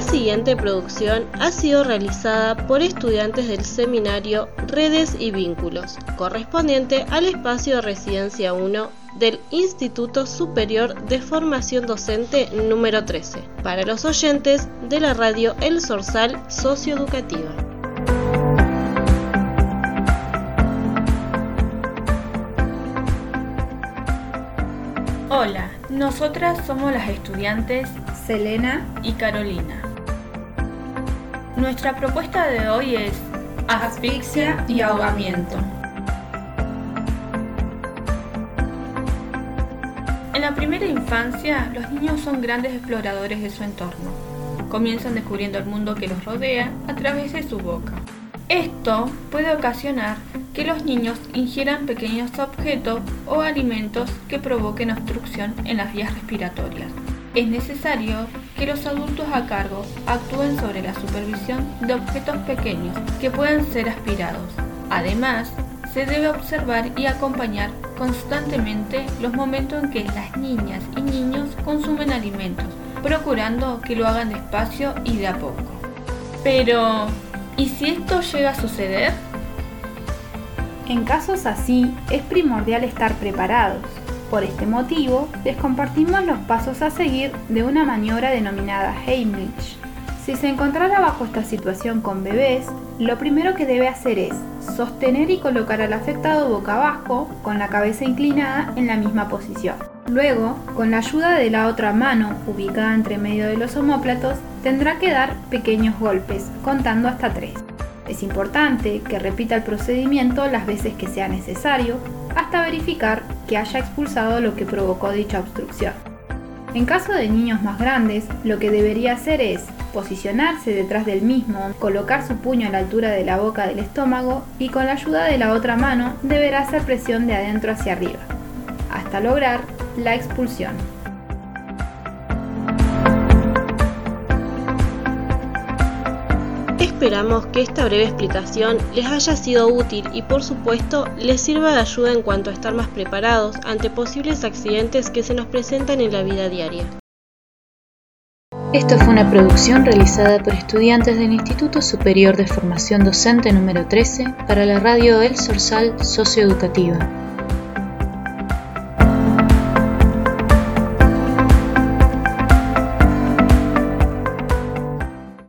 La siguiente producción ha sido realizada por estudiantes del seminario Redes y Vínculos, correspondiente al espacio de residencia 1 del Instituto Superior de Formación Docente número 13, para los oyentes de la radio El Sorsal Socioeducativa. Hola, nosotras somos las estudiantes Selena y Carolina. Nuestra propuesta de hoy es asfixia y ahogamiento. En la primera infancia, los niños son grandes exploradores de su entorno. Comienzan descubriendo el mundo que los rodea a través de su boca. Esto puede ocasionar que los niños ingieran pequeños objetos o alimentos que provoquen obstrucción en las vías respiratorias. Es necesario que los adultos a cargo actúen sobre la supervisión de objetos pequeños que puedan ser aspirados. Además, se debe observar y acompañar constantemente los momentos en que las niñas y niños consumen alimentos, procurando que lo hagan despacio y de a poco. Pero, ¿y si esto llega a suceder? En casos así, es primordial estar preparados. Por este motivo, les compartimos los pasos a seguir de una maniobra denominada Heimlich. Si se encontrara bajo esta situación con bebés, lo primero que debe hacer es sostener y colocar al afectado boca abajo, con la cabeza inclinada en la misma posición. Luego, con la ayuda de la otra mano ubicada entre medio de los omóplatos, tendrá que dar pequeños golpes, contando hasta tres. Es importante que repita el procedimiento las veces que sea necesario hasta verificar que haya expulsado lo que provocó dicha obstrucción. En caso de niños más grandes, lo que debería hacer es posicionarse detrás del mismo, colocar su puño a la altura de la boca del estómago y con la ayuda de la otra mano deberá hacer presión de adentro hacia arriba, hasta lograr la expulsión. Esperamos que esta breve explicación les haya sido útil y por supuesto les sirva de ayuda en cuanto a estar más preparados ante posibles accidentes que se nos presentan en la vida diaria. Esta fue una producción realizada por estudiantes del Instituto Superior de Formación Docente número 13 para la radio El Sorsal Socioeducativa.